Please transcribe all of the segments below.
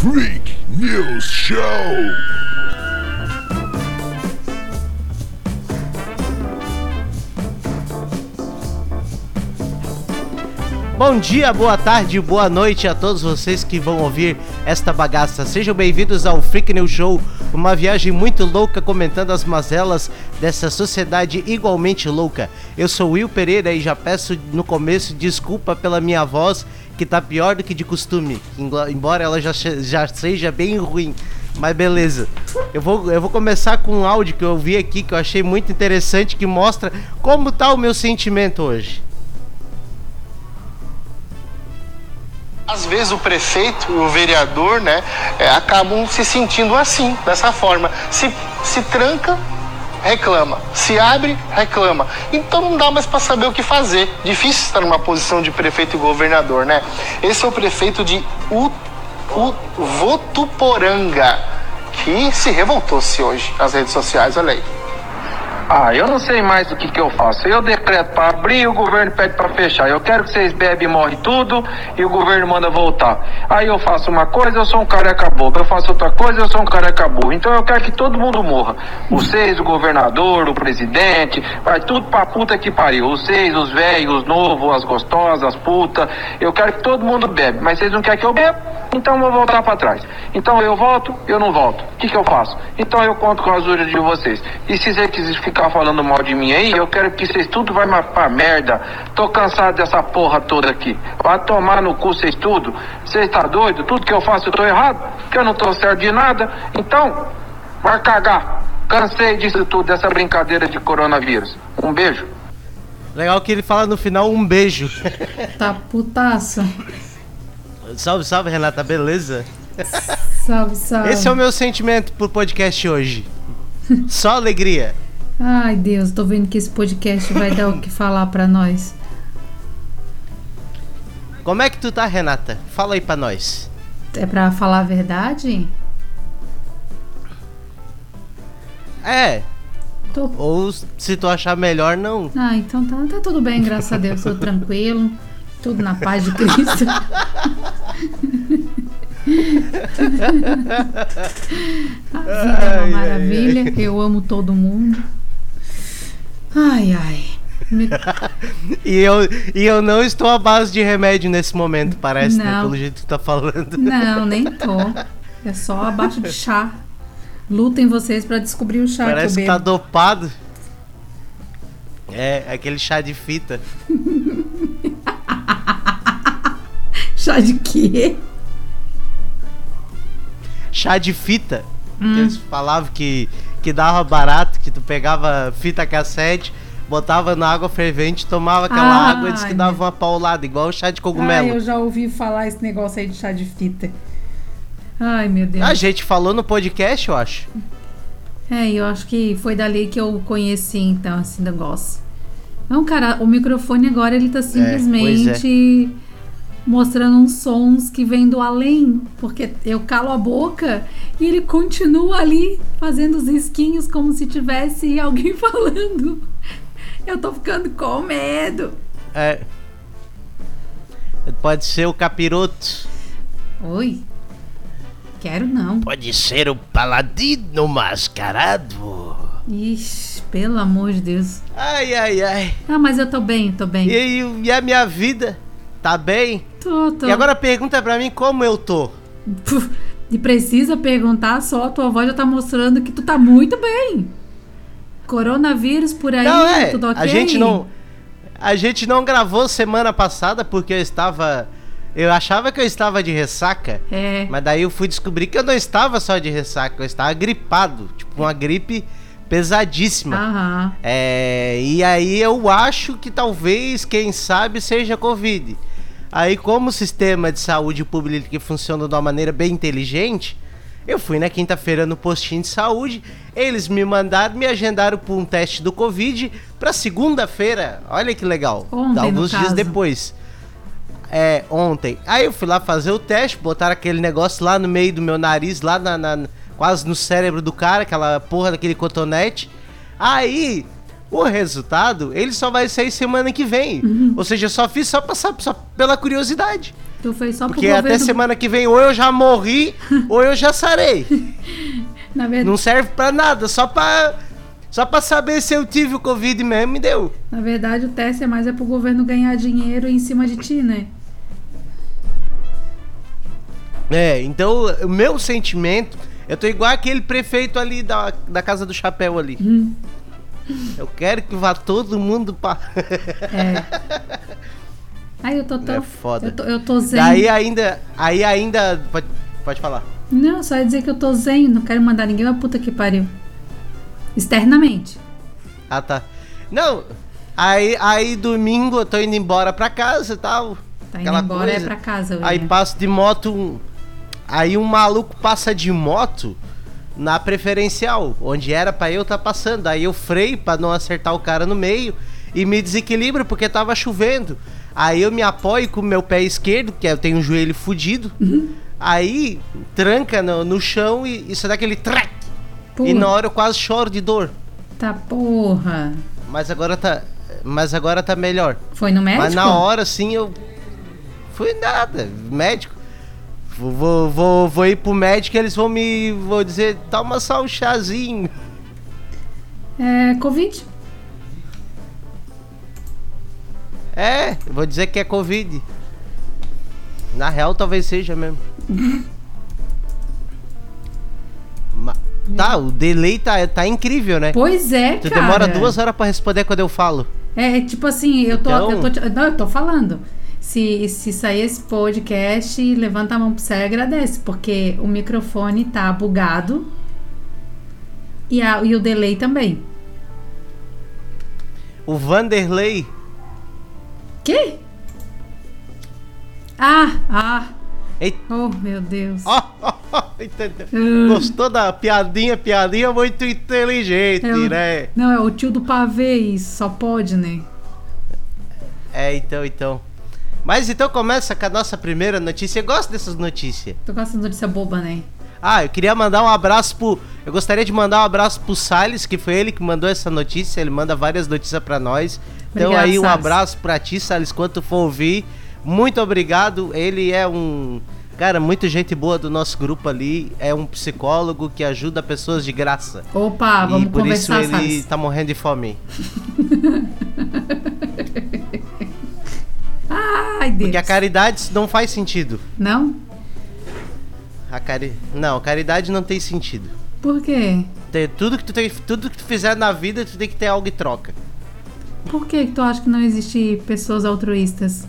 Freak News Show. Bom dia, boa tarde, boa noite a todos vocês que vão ouvir esta bagaça. Sejam bem-vindos ao Freak News Show, uma viagem muito louca comentando as mazelas dessa sociedade igualmente louca. Eu sou Will Pereira e já peço no começo desculpa pela minha voz, que tá pior do que de costume, embora ela já, já seja bem ruim. Mas beleza. Eu vou, eu vou começar com um áudio que eu vi aqui que eu achei muito interessante que mostra como tá o meu sentimento hoje. Às vezes o prefeito e o vereador, né, é, acabam se sentindo assim, dessa forma. Se, se tranca, reclama. Se abre, reclama. Então não dá mais para saber o que fazer. Difícil estar numa posição de prefeito e governador, né? Esse é o prefeito de U, U, Votuporanga, que se revoltou-se hoje nas redes sociais, olha aí. Ah, eu não sei mais o que, que eu faço. Eu decreto para abrir e o governo pede para fechar. Eu quero que vocês bebem e morrem tudo e o governo manda voltar. Aí eu faço uma coisa, eu sou um careca bobo. Eu faço outra coisa, eu sou um careca burro. Então eu quero que todo mundo morra. Vocês, o governador, o presidente, vai tudo pra puta que pariu. Vocês, os velhos, os novos, as gostosas, as putas. Eu quero que todo mundo bebe. Mas vocês não querem que eu beba? Então eu vou voltar para trás. Então eu volto, eu não volto. O que, que eu faço? Então eu conto com as urnas de vocês. E se vocês quiserem ficar ficar falando mal de mim aí, eu quero que vocês tudo vai pra merda. Tô cansado dessa porra toda aqui. Vai tomar no cu vocês tudo. Vocês tá doido? Tudo que eu faço eu tô errado? Que eu não tô certo de nada? Então, vai cagar. Cansei disso tudo, dessa brincadeira de coronavírus. Um beijo. Legal que ele fala no final um beijo. Tá putaça. Salve, salve, Renata, beleza? Salve, salve. Esse é o meu sentimento pro podcast hoje. Só alegria. Ai, Deus, tô vendo que esse podcast vai dar o que falar para nós. Como é que tu tá, Renata? Fala aí pra nós. É pra falar a verdade? É. Tô... Ou se tu achar melhor, não. Ah, então tá, tá tudo bem, graças a Deus, tô tranquilo. Tudo na paz de Cristo. a vida é uma maravilha, eu amo todo mundo. Ai, ai. Me... e, eu, e eu não estou à base de remédio nesse momento, parece, né? Pelo jeito que tu tá falando. Não, nem tô. É só abaixo de chá. Lutem vocês para descobrir o chá Parece que, que tá dopado. É, aquele chá de fita. chá de quê? Chá de fita. Hum. Eles falavam que que dava barato, que tu pegava fita cassete, botava na água fervente, tomava aquela ah, água e disse que dava uma paulada, igual o chá de cogumelo. Ah, eu já ouvi falar esse negócio aí de chá de fita. Ai, meu Deus. A gente falou no podcast, eu acho. É, eu acho que foi dali que eu conheci, então, esse negócio. Não, cara, o microfone agora ele tá é, simplesmente. É, mostrando uns sons que vêm do além, porque eu calo a boca e ele continua ali fazendo os risquinhos como se tivesse alguém falando. Eu tô ficando com medo. É. Pode ser o capiroto. Oi. Quero não. Pode ser o paladino mascarado. Ixi, pelo amor de Deus. Ai, ai, ai. Ah, mas eu tô bem, tô bem. E, e a minha vida? Tá bem? Tô, tô. E agora pergunta pra mim como eu tô. E precisa perguntar só, a tua voz já tá mostrando que tu tá muito bem. Coronavírus por aí, não, é, tudo ok? A gente não. A gente não gravou semana passada porque eu estava. Eu achava que eu estava de ressaca. É. Mas daí eu fui descobrir que eu não estava só de ressaca, eu estava gripado. Tipo, uma gripe pesadíssima. Aham. É, e aí eu acho que talvez, quem sabe, seja Covid. Aí, como o sistema de saúde pública funciona de uma maneira bem inteligente, eu fui na quinta-feira no postinho de saúde, eles me mandaram, me agendaram por um teste do Covid para segunda-feira. Olha que legal. Ontem, Alguns dias depois. É, ontem. Aí eu fui lá fazer o teste, botaram aquele negócio lá no meio do meu nariz, lá na, na quase no cérebro do cara, aquela porra daquele cotonete. Aí o resultado, ele só vai sair semana que vem. Uhum. Ou seja, eu só fiz só passar só pela curiosidade. Tu fez só Porque até semana que vem ou eu já morri ou eu já sarei. Na verdade... Não serve pra nada, só pra, só pra saber se eu tive o Covid mesmo, me deu. Na verdade, o teste é mais é pro governo ganhar dinheiro em cima de ti, né? É, então o meu sentimento, eu tô igual aquele prefeito ali da, da Casa do Chapéu ali. Hum. Eu quero que vá todo mundo pra. é. Aí eu tô tão. É foda. Eu tô, eu tô zen. Daí ainda. Aí ainda. Pode, pode falar. Não, só ia dizer que eu tô zen, não quero mandar ninguém pra puta que pariu. Externamente. Ah, tá. Não, aí, aí domingo eu tô indo embora pra casa e tal. Tá indo embora é coisa. é pra casa, Aí passo de moto. Aí um maluco passa de moto na preferencial, onde era para eu estar tá passando. Aí eu freio para não acertar o cara no meio e me desequilibro porque tava chovendo. Aí eu me apoio com o meu pé esquerdo, que eu tenho o joelho fudido. Uhum. Aí tranca no, no chão e isso dá aquele track. E na hora eu quase choro de dor. Tá porra. Mas agora tá, mas agora tá melhor. Foi no médico? Mas na hora sim eu fui nada, médico. Vou, vou, vou ir pro médico e eles vão me. Vou dizer, toma só um chazinho. É. Covid? É, vou dizer que é Covid. Na real, talvez seja mesmo. tá, o delay tá, tá incrível, né? Pois é, tu cara. demora duas horas para responder quando eu falo. É, tipo assim, eu tô, então... eu tô, não, eu tô falando. Se, se sair esse podcast, levanta a mão pro céu e agradece, porque o microfone tá bugado e, a, e o delay também. O Vanderlei. Que? Ah, ah. Eita. Oh, meu Deus. Oh, oh, oh, uh. Gostou da piadinha? Piadinha muito inteligente, é o, né? Não, é o tio do pavê, isso só pode, né? É, então, então. Mas então começa com a nossa primeira notícia. Eu gosto dessas notícias. Tu gosta de notícia boba, né? Ah, eu queria mandar um abraço pro. Eu gostaria de mandar um abraço pro Salles, que foi ele que mandou essa notícia. Ele manda várias notícias para nós. Então obrigado, aí um Salles. abraço pra ti, Salles, quando for ouvir. Muito obrigado. Ele é um. Cara, muita gente boa do nosso grupo ali. É um psicólogo que ajuda pessoas de graça. Opa, vamos e por isso ele Salles. tá morrendo de fome. Ai, Deus. Porque a caridade não faz sentido. Não? A cari... Não, a caridade não tem sentido. Por quê? Tudo que, tu tem, tudo que tu fizer na vida, tu tem que ter algo em troca. Por que, que tu acha que não existe pessoas altruístas?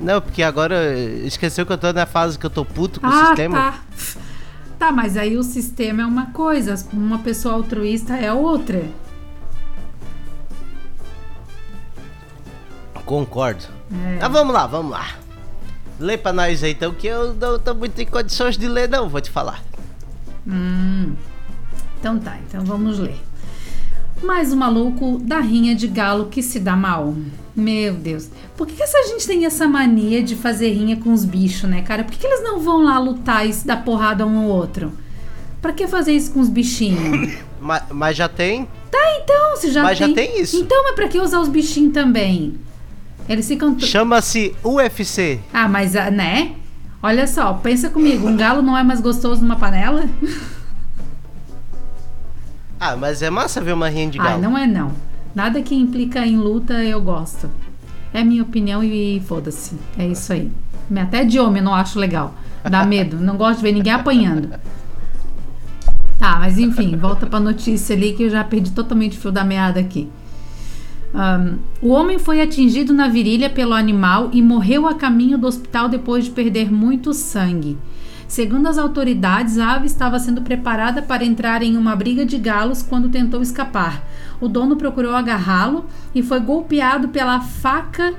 Não, porque agora esqueceu que eu tô na fase que eu tô puto com ah, o sistema. Tá. Tá, mas aí o sistema é uma coisa, uma pessoa altruísta é outra. Concordo. É. Mas vamos lá, vamos lá. Lê pra nós aí então, que eu não tô muito em condições de ler, não, vou te falar. Hum. Então tá, então vamos ler. Mais um maluco da rinha de galo que se dá mal. Meu Deus. Por que, que essa gente tem essa mania de fazer rinha com os bichos, né, cara? Por que, que eles não vão lá lutar e se dar porrada um ao outro? Pra que fazer isso com os bichinhos? mas, mas já tem. Tá, então, se já mas tem. Mas já tem isso. Então, mas pra que usar os bichinhos também? Eles ficam. Chama-se UFC. Ah, mas, ah, né? Olha só, pensa comigo, um galo não é mais gostoso numa panela? ah, mas é massa ver uma rinha de galo. Ah, não é não. Nada que implica em luta eu gosto. É minha opinião e foda-se. É isso aí. Até de homem eu não acho legal. Dá medo. Não gosto de ver ninguém apanhando. Tá, mas enfim, volta pra notícia ali que eu já perdi totalmente o fio da meada aqui. Um, o homem foi atingido na virilha pelo animal e morreu a caminho do hospital depois de perder muito sangue. Segundo as autoridades, a ave estava sendo preparada para entrar em uma briga de galos quando tentou escapar. O dono procurou agarrá-lo e foi golpeado pela faca,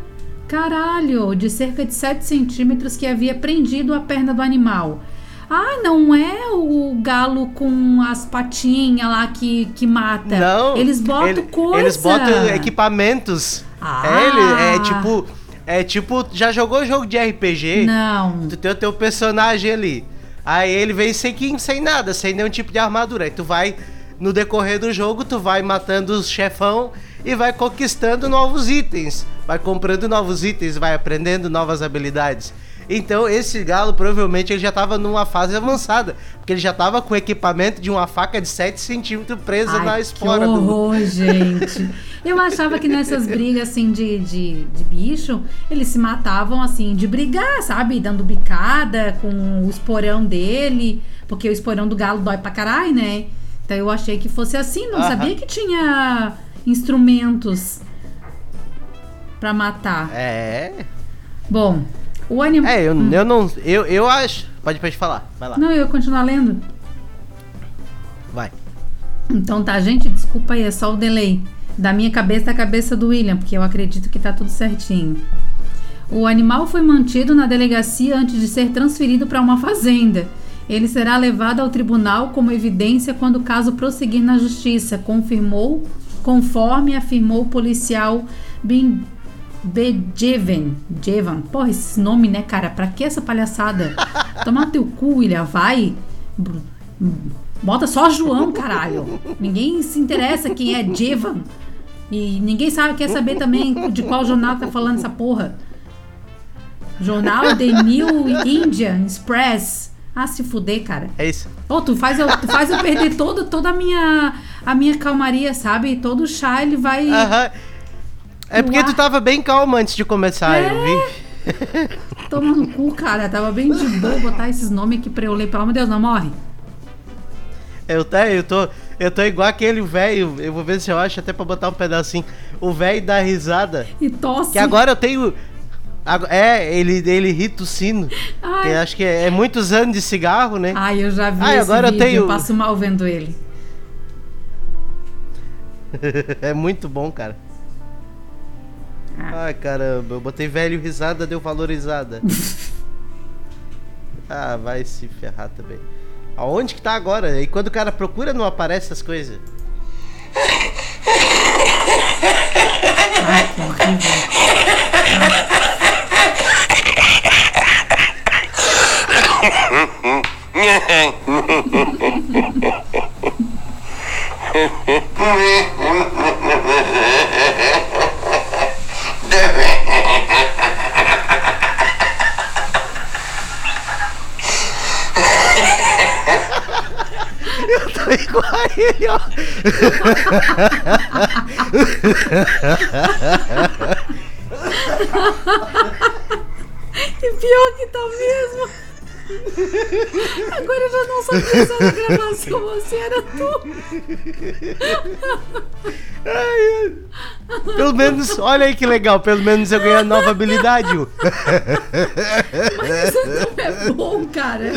caralho, de cerca de 7 centímetros que havia prendido a perna do animal. Ah, não é o galo com as patinhas lá que, que mata. Não. Eles botam ele, coisa. Eles botam equipamentos. Ah. É, ele, é tipo. É tipo, já jogou jogo de RPG? Não. Tu tem o teu personagem ali. Aí ele vem sem, sem nada, sem nenhum tipo de armadura. Aí tu vai, no decorrer do jogo, tu vai matando os chefão e vai conquistando novos itens. vai comprando novos itens, vai aprendendo novas habilidades. Então esse galo provavelmente ele já estava numa fase avançada, porque ele já estava com equipamento de uma faca de 7 centímetros presa Ai, na espora. Que horror, do... gente. Eu achava que nessas brigas assim de, de, de, bicho, eles se matavam assim de brigar, sabe? Dando bicada com o esporão dele, porque o esporão do galo dói pra caralho, né? Então eu achei que fosse assim, não sabia que tinha instrumentos para matar. É. Bom, o animal. É, eu, hum. eu não. Eu, eu acho. Pode, pode falar. Vai lá. Não, eu continuar lendo. Vai. Então tá, gente, desculpa aí, é só o delay. Da minha cabeça da cabeça do William, porque eu acredito que tá tudo certinho. O animal foi mantido na delegacia antes de ser transferido para uma fazenda. Ele será levado ao tribunal como evidência quando o caso prosseguir na justiça, confirmou, conforme afirmou o policial Bin Bejeven. Jevan. Porra, esse nome, né, cara? Pra que essa palhaçada? Toma teu cu, William. Vai. Bota só João, caralho. Ninguém se interessa quem é Jevan. E ninguém sabe, quer saber também de qual jornal tá falando essa porra. Jornal The New Indian Express. Ah, se fuder, cara. É isso. Ô, oh, tu faz eu, tu faz eu perder todo, toda a minha, a minha calmaria, sabe? Todo o chá, ele vai... Uh -huh. É porque tu tava bem calma antes de começar, é... eu vi. Toma no cu, cara. Tava bem de boa botar esses nomes aqui pra eu ler. Pelo amor de Deus, não morre. Eu, tá, eu tô. Eu tô igual aquele velho. Eu vou ver se eu acho até pra botar um pedacinho. O velho dá risada. E tosse. Que agora eu tenho. É, ele, ele ri tossindo. Que acho que é, é, muitos anos de cigarro, né? Ai, eu já vi Ai, agora vídeo, eu tenho. Eu passo mal vendo ele. é muito bom, cara. Ai, caramba, eu botei velho risada, deu valorizada. ah, vai se ferrar também. Aonde que tá agora? E quando o cara procura, não aparece essas coisas. Ai, que horrível. Eu tô igual a ele, ó. e pior que tá mesmo. Agora eu já não sabia se era gravação ou se era tu. Pelo menos, olha aí que legal, pelo menos eu ganhei a nova habilidade. Mas isso não é bom, cara.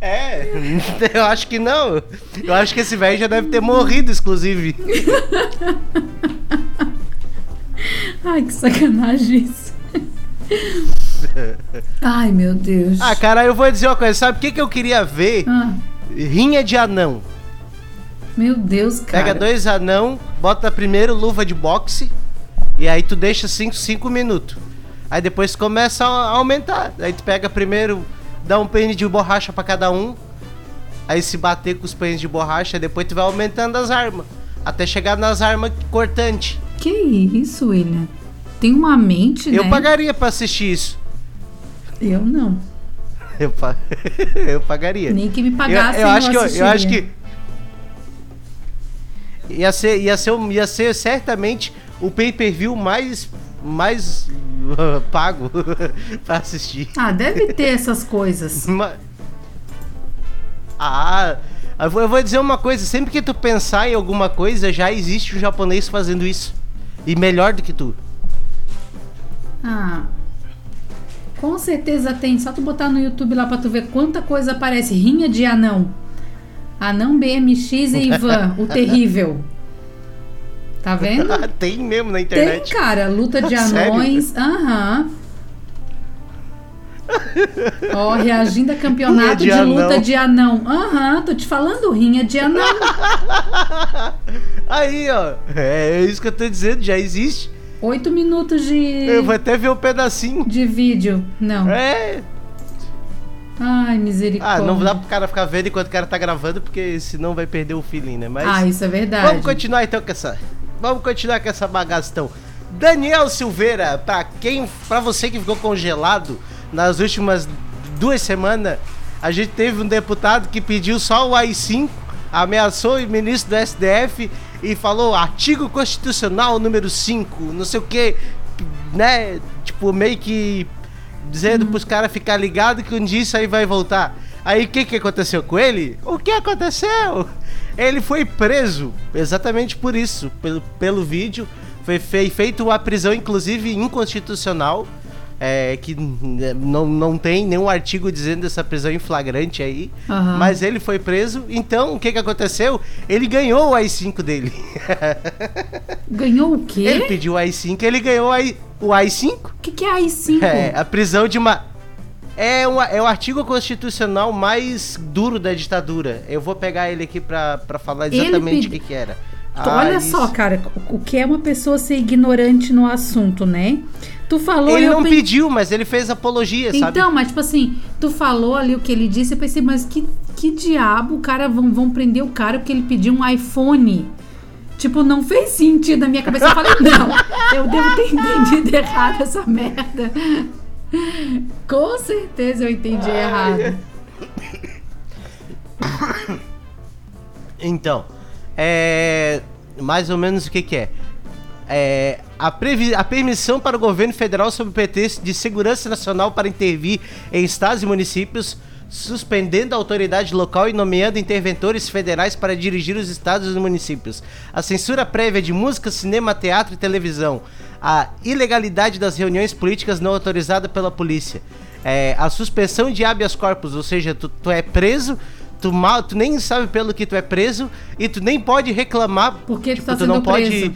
É, eu acho que não. Eu acho que esse velho já deve ter morrido, inclusive. Ai, que sacanagem isso. Ai, meu Deus. Ah, cara, eu vou dizer uma coisa. Sabe o que, que eu queria ver? Ah. Rinha de anão. Meu Deus, cara. Pega dois anão, bota primeiro luva de boxe e aí tu deixa 5 cinco, cinco minutos. Aí depois começa a aumentar. Aí tu pega primeiro, dá um pênis de borracha para cada um. Aí se bater com os pênis de borracha, depois tu vai aumentando as armas. Até chegar nas armas cortantes. Que isso, William? Tem uma mente, Eu né? pagaria pra assistir isso. Eu não. Eu, pa... eu pagaria. Nem que me pagasse. Eu, eu, acho que eu, eu, acho que ia ser, ia ser, ia ser certamente o pay-per-view mais mais uh, pago para assistir. Ah, deve ter essas coisas. Mas... Ah, eu vou, eu vou dizer uma coisa, sempre que tu pensar em alguma coisa, já existe um japonês fazendo isso. E melhor do que tu. Ah, com certeza tem. Só tu botar no YouTube lá pra tu ver quanta coisa aparece. Rinha de anão. Anão BMX e Ivan, o terrível. Tá vendo? tem mesmo na internet. Tem, cara. Luta de anões. Aham. Ó, oh, reagindo a campeonato de, de luta de anão. Aham, uhum, tô te falando, rinha de anão. Aí, ó. É isso que eu tô dizendo, já existe. Oito minutos de. Eu vou até ver um pedacinho. De vídeo. Não. É. Ai, misericórdia. Ah, não dá pro cara ficar vendo enquanto o cara tá gravando, porque senão vai perder o feeling, né? Mas. Ah, isso é verdade. Vamos continuar então com essa. Vamos continuar com essa bagaça então. Daniel Silveira, para quem, para você que ficou congelado nas últimas duas semanas, a gente teve um deputado que pediu só o AI-5, ameaçou o ministro do SDF e falou artigo constitucional número 5, não sei o que, né? Tipo, meio que dizendo uhum. pros caras ficar ligado que um dia isso aí vai voltar. Aí o que, que aconteceu com ele? O que aconteceu? Ele foi preso exatamente por isso, pelo, pelo vídeo. Foi feito uma prisão, inclusive, inconstitucional. É, que não, não tem nenhum artigo dizendo essa prisão em flagrante aí. Uhum. Mas ele foi preso. Então, o que, que aconteceu? Ele ganhou o AI-5 dele. Ganhou o quê? Ele pediu o AI-5, ele ganhou o AI-5. O que, que é AI-5? É, a prisão de uma. É, uma, é o artigo constitucional mais duro da ditadura. Eu vou pegar ele aqui pra, pra falar exatamente o que, que era. Ah, Olha isso. só, cara, o que é uma pessoa ser ignorante no assunto, né? Tu falou. Ele não pe... pediu, mas ele fez apologia, então, sabe? Então, mas tipo assim, tu falou ali o que ele disse, eu pensei, mas que, que diabo o cara vão, vão prender o cara porque ele pediu um iPhone? Tipo, não fez sentido na minha cabeça. Eu falei, não, eu devo ter entendido errado essa merda. Com certeza eu entendi errado. Então, é. Mais ou menos o que, que é? É, a, previ, a permissão para o governo federal sob o pretexto de segurança nacional para intervir em estados e municípios, suspendendo a autoridade local e nomeando interventores federais para dirigir os estados e municípios. A censura prévia de música, cinema, teatro e televisão. A ilegalidade das reuniões políticas não autorizadas pela polícia. É, a suspensão de habeas corpus, ou seja, tu, tu é preso tu mal, tu nem sabe pelo que tu é preso e tu nem pode reclamar porque tipo, tu, tá tu não preso. pode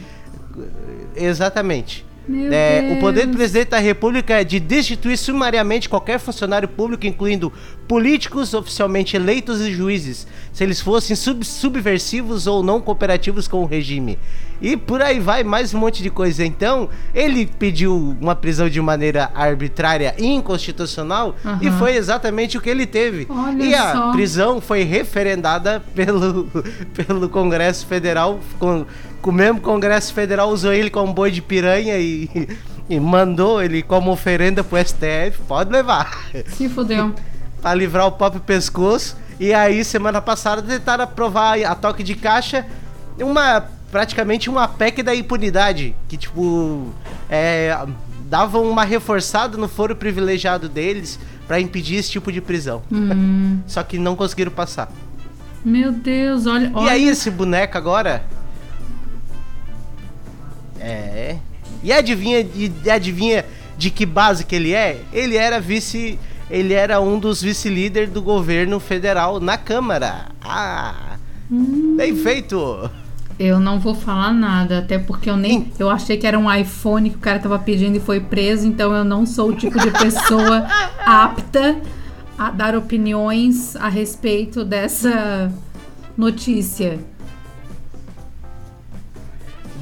exatamente. É, o poder do presidente da República é de destituir sumariamente qualquer funcionário público, incluindo políticos oficialmente eleitos e juízes, se eles fossem sub subversivos ou não cooperativos com o regime. E por aí vai mais um monte de coisa. Então, ele pediu uma prisão de maneira arbitrária e inconstitucional uhum. e foi exatamente o que ele teve. Olha e a só. prisão foi referendada pelo, pelo Congresso Federal com o mesmo Congresso Federal usou ele como boi de piranha e, e mandou ele como oferenda pro STF. Pode levar. Se fodeu. pra livrar o próprio pescoço. E aí, semana passada, tentaram aprovar a toque de caixa uma praticamente uma PEC da impunidade. Que, tipo, é, davam uma reforçada no foro privilegiado deles para impedir esse tipo de prisão. Hum. Só que não conseguiram passar. Meu Deus, olha. olha. E aí, esse boneco agora é. E adivinha, e adivinha de que base que ele é? Ele era vice. Ele era um dos vice-líderes do governo federal na Câmara. Ah! Hum. Bem feito! Eu não vou falar nada, até porque eu nem. Eu achei que era um iPhone que o cara tava pedindo e foi preso, então eu não sou o tipo de pessoa apta a dar opiniões a respeito dessa notícia.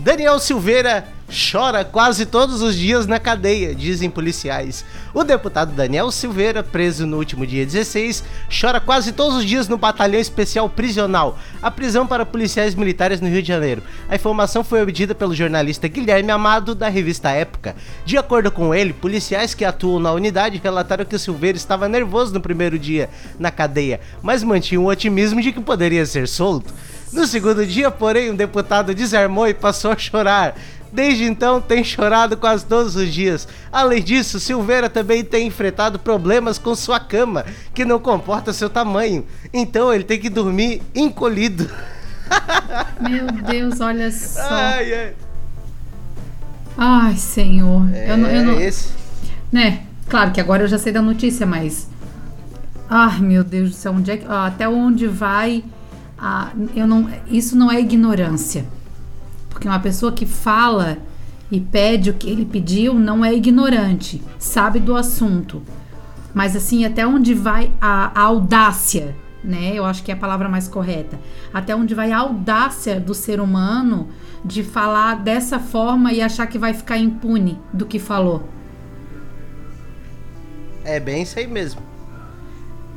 Daniel Silveira chora quase todos os dias na cadeia, dizem policiais. O deputado Daniel Silveira, preso no último dia 16, chora quase todos os dias no Batalhão Especial Prisional, a prisão para policiais militares no Rio de Janeiro. A informação foi obtida pelo jornalista Guilherme Amado, da revista Época. De acordo com ele, policiais que atuam na unidade relataram que Silveira estava nervoso no primeiro dia na cadeia, mas mantinha o otimismo de que poderia ser solto. No segundo dia, porém, um deputado desarmou e passou a chorar. Desde então, tem chorado quase todos os dias. Além disso, Silveira também tem enfrentado problemas com sua cama, que não comporta seu tamanho. Então, ele tem que dormir encolhido. Meu Deus, olha só. Ai, ai. ai Senhor. É, eu não, eu não, esse. Né? Claro que agora eu já sei da notícia, mas. Ai, meu Deus do céu, onde é que, até onde vai a, eu não, isso não é ignorância. Porque uma pessoa que fala e pede o que ele pediu não é ignorante, sabe do assunto. Mas assim, até onde vai a, a audácia, né? Eu acho que é a palavra mais correta. Até onde vai a audácia do ser humano de falar dessa forma e achar que vai ficar impune do que falou. É bem isso aí mesmo.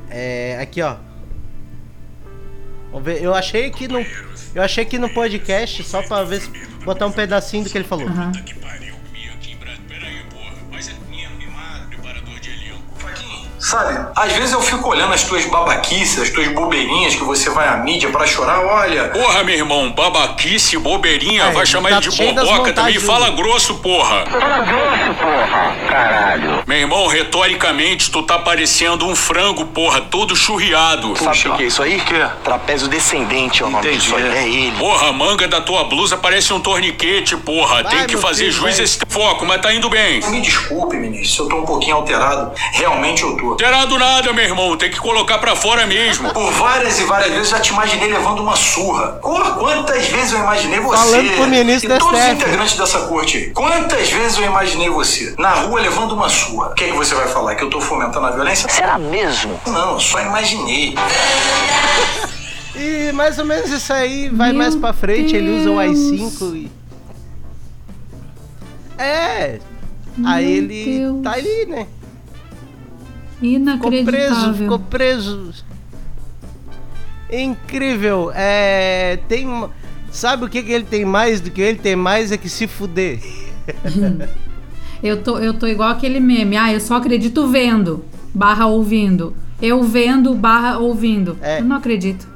É, aqui ó, Vamos ver. Eu achei que no, eu achei que no podcast, só pra ver se botar um pedacinho do que ele falou. Uhum. Sabe? Às vezes eu fico olhando as tuas babaquices, as tuas bobeirinhas que você vai à mídia para chorar, olha. Porra, meu irmão, babaquice, bobeirinha, é, vai chamar tá ele de boboca também. Fala grosso, porra. Fala grosso, porra. Caralho. Meu irmão, retoricamente, tu tá parecendo um frango, porra, todo churriado. Puxa. Sabe o que é isso aí? Que? Trapézio descendente é o nome disso aí. É ele. Porra, a manga da tua blusa parece um torniquete, porra. Vai, Tem que fazer filho, juiz vai. esse foco, mas tá indo bem. Me desculpe, ministro, se eu tô um pouquinho alterado. Realmente eu tô. Alterado nada, meu irmão. Tem que colocar pra fora mesmo. Por várias e várias vezes já te imaginei levando uma surra. Quantas vezes eu imaginei você. Falando pro ministro e todos os integrantes dessa corte. Quantas vezes eu imaginei você na rua levando uma surra. O que, é que você vai falar? Que eu tô fomentando a violência? Será mesmo? Não, só imaginei. E mais ou menos isso aí vai Meu mais pra frente, Deus. ele usa o i5 e. É. Meu aí ele Deus. tá ali, né? Inacreditável. Ficou preso, ficou preso. Incrível. É. Tem. Sabe o que, que ele tem mais do que ele tem mais é que se fuder. eu, tô, eu tô igual aquele meme. Ah, eu só acredito vendo, barra ouvindo. Eu vendo, barra ouvindo. É. Eu não acredito.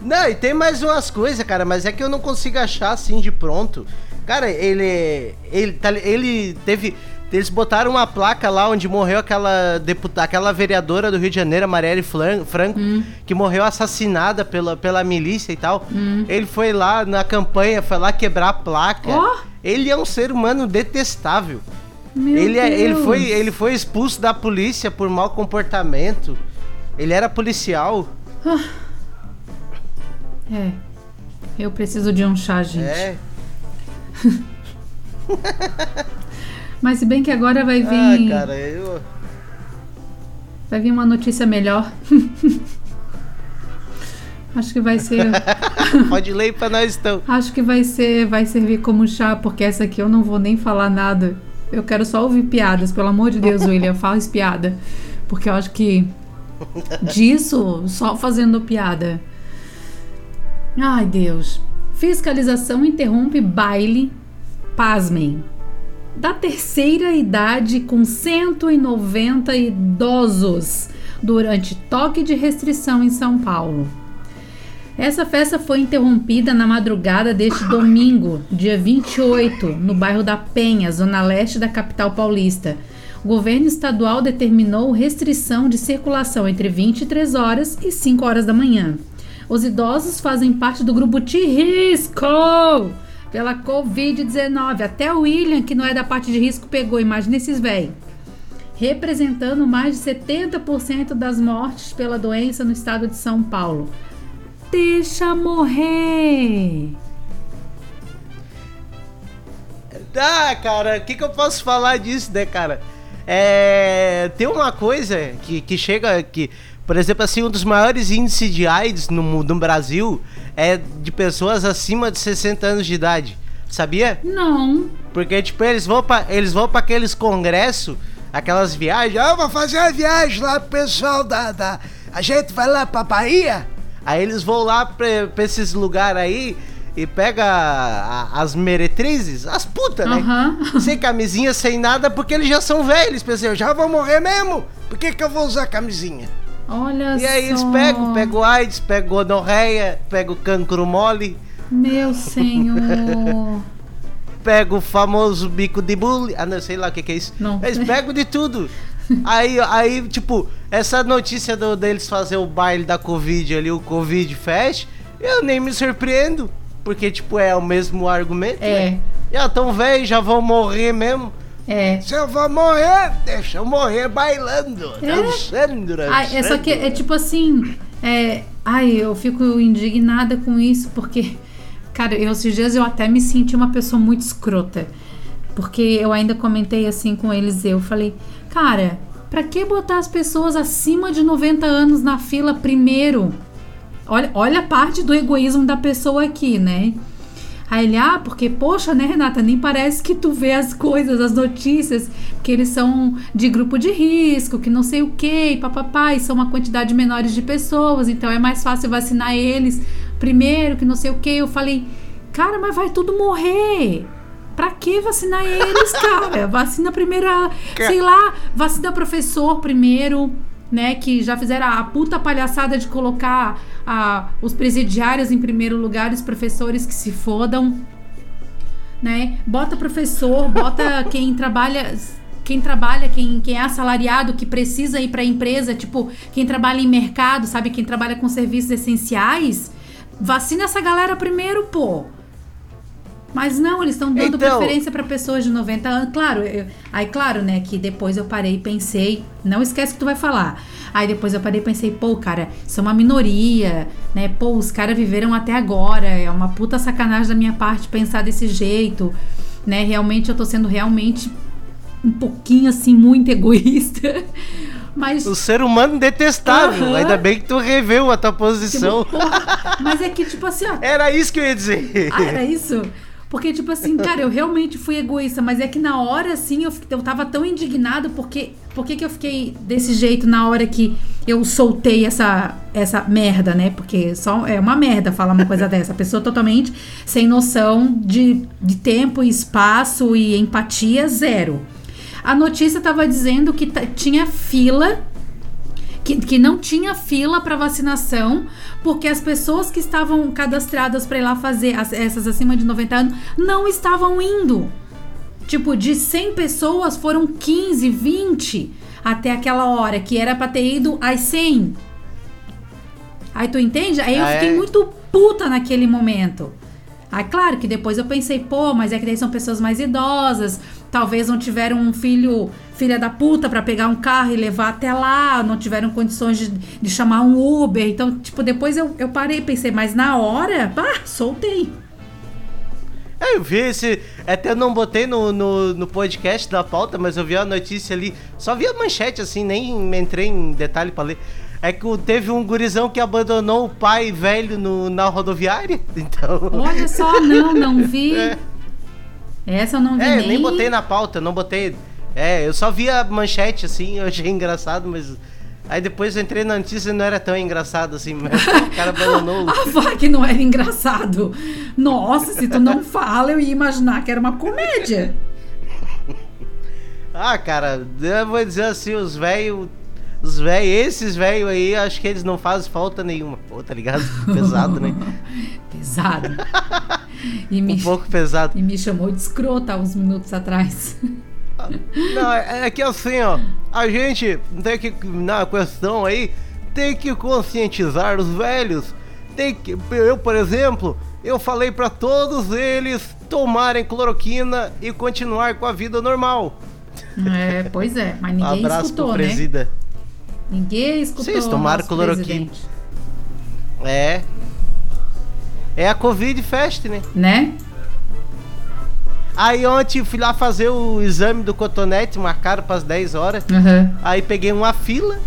Não, e tem mais umas coisas, cara, mas é que eu não consigo achar assim de pronto. Cara, ele. Ele, tá, ele teve. Eles botaram uma placa lá onde morreu aquela deputada, aquela vereadora do Rio de Janeiro, Marielle Franco, hum. que morreu assassinada pela, pela milícia e tal. Hum. Ele foi lá na campanha, foi lá quebrar a placa. Oh. Ele é um ser humano detestável. Meu ele, é, ele, foi, ele foi expulso da polícia por mau comportamento. Ele era policial. Ah. É. Eu preciso de um chá, gente. É. Mas se bem que agora vai vir. Ah, cara, eu. Vai vir uma notícia melhor. Acho que vai ser. Pode ler para nós então. Acho que vai ser, vai servir como chá, porque essa aqui eu não vou nem falar nada. Eu quero só ouvir piadas, pelo amor de Deus, William, fala piada, porque eu acho que disso só fazendo piada. Ai, Deus. Fiscalização interrompe baile. Pasmem da terceira idade com 190 idosos durante toque de restrição em São Paulo. Essa festa foi interrompida na madrugada deste domingo, dia 28, no bairro da Penha, zona leste da capital paulista. O governo estadual determinou restrição de circulação entre 23 horas e 5 horas da manhã. Os idosos fazem parte do grupo de risco pela Covid-19. Até o William, que não é da parte de risco, pegou. Imagina esses velhos. Representando mais de 70% das mortes pela doença no estado de São Paulo. Deixa morrer! Ah, cara, o que, que eu posso falar disso, né, cara? É, tem uma coisa que, que chega que por exemplo, assim, um dos maiores índices de AIDS no, no Brasil é de pessoas acima de 60 anos de idade. Sabia? Não. Porque, tipo, eles vão pra, eles vão pra aqueles congressos, aquelas viagens. Ah, vou fazer uma viagem lá pro pessoal da, da. A gente vai lá pra Bahia. Aí eles vão lá pra, pra esses lugares aí e pega a, as meretrizes, as putas, né? Uhum. Sem camisinha, sem nada, porque eles já são velhos. Pensei, eu já vou morrer mesmo. Por que, que eu vou usar camisinha? Olha e só. E aí eles pegam, pegam AIDS, pegam gonorreia, pegam cancro mole. Meu senhor. pega o famoso bico de bullying. Ah, não sei lá o que, que é isso. Não. Eles pegam de tudo. aí, aí, tipo, essa notícia do, deles fazer o baile da Covid ali, o Covid Fest, eu nem me surpreendo. Porque, tipo, é o mesmo argumento. É. Né? Já tão velho, já vão morrer mesmo. É. Se eu vou morrer, deixa eu morrer bailando, é. dançando. Ai, é só que é tipo assim. É, ai, eu fico indignada com isso, porque, cara, eu, esses dias eu até me senti uma pessoa muito escrota. Porque eu ainda comentei assim com eles, eu falei, cara, pra que botar as pessoas acima de 90 anos na fila primeiro? Olha, olha a parte do egoísmo da pessoa aqui, né? Aí ele, ah, porque, poxa, né, Renata, nem parece que tu vê as coisas, as notícias, que eles são de grupo de risco, que não sei o que, papapá, e são uma quantidade menores de pessoas, então é mais fácil vacinar eles primeiro, que não sei o que. Eu falei, cara, mas vai tudo morrer. Pra que vacinar eles, cara? Vacina primeiro, sei lá, vacina professor primeiro, né? Que já fizeram a puta palhaçada de colocar a, os presidiários em primeiro lugar, os professores que se fodam, né? Bota professor, bota quem trabalha quem trabalha, quem, quem é assalariado, que precisa ir para a empresa, tipo, quem trabalha em mercado, sabe? Quem trabalha com serviços essenciais, vacina essa galera primeiro, pô. Mas não, eles estão dando então... preferência para pessoas de 90 anos. Claro, eu, aí claro, né, que depois eu parei e pensei, não esquece que tu vai falar. Aí depois eu parei e pensei, pô, cara, isso é uma minoria, né? Pô, os caras viveram até agora, é uma puta sacanagem da minha parte pensar desse jeito, né? Realmente eu tô sendo realmente um pouquinho assim muito egoísta. Mas... O ser humano detestável. Uhum. Ainda bem que tu reveu a tua posição. Tipo, mas é que, tipo assim, ó. Era isso que eu ia dizer. Ah, era isso? Porque, tipo assim, cara, eu realmente fui egoísta, mas é que na hora, assim, eu, eu tava tão indignado porque. Por que, eu fiquei desse jeito na hora que eu soltei essa, essa merda, né? Porque só é uma merda falar uma coisa dessa. A pessoa totalmente sem noção de, de tempo, espaço e empatia, zero. A notícia tava dizendo que tinha fila que, que, não tinha fila para vacinação, porque as pessoas que estavam cadastradas para ir lá fazer, as, essas acima de 90 anos, não estavam indo. Tipo, de 100 pessoas foram 15, 20 até aquela hora, que era para ter ido às 100. Aí tu entende? Aí eu ah, fiquei é? muito puta naquele momento. Aí claro que depois eu pensei, pô, mas é que daí são pessoas mais idosas, talvez não tiveram um filho, filha da puta, para pegar um carro e levar até lá, não tiveram condições de, de chamar um Uber. Então, tipo, depois eu, eu parei e pensei, mas na hora, pá, soltei. É, eu vi esse. Até eu não botei no, no, no, podcast da pauta, mas eu vi a notícia ali. Só vi a manchete assim, nem entrei em detalhe pra ler. É que teve um gurizão que abandonou o pai velho no, na rodoviária. Então. Olha só, não, não vi. É. Essa eu não vi é, nem... nem botei na pauta, não botei... É, eu só vi a manchete, assim, eu achei engraçado, mas... Aí depois eu entrei na notícia e não era tão engraçado assim, mas o cara abandonou. ah, que não era engraçado. Nossa, se tu não fala, eu ia imaginar que era uma comédia. ah, cara, eu vou dizer assim, os velhos. Os velhos, esses velhos aí, acho que eles não fazem falta nenhuma. Pô, tá ligado? Pesado, né? Pesado. E me, um pouco pesado. E me chamou de escrota uns minutos atrás. Não, é, é que assim, ó, a gente tem que, na questão aí, tem que conscientizar os velhos. Tem que, eu, por exemplo, eu falei para todos eles tomarem cloroquina e continuar com a vida normal. É, pois é, mas ninguém Abraço escutou, pro né? presida. Ninguém escutou. Vocês tomaram cloroquina. Presidente. É, é a Covid Fest, né? Né? Aí ontem fui lá fazer o exame do cotonete, marcaram para as 10 horas. Uhum. Aí peguei uma fila,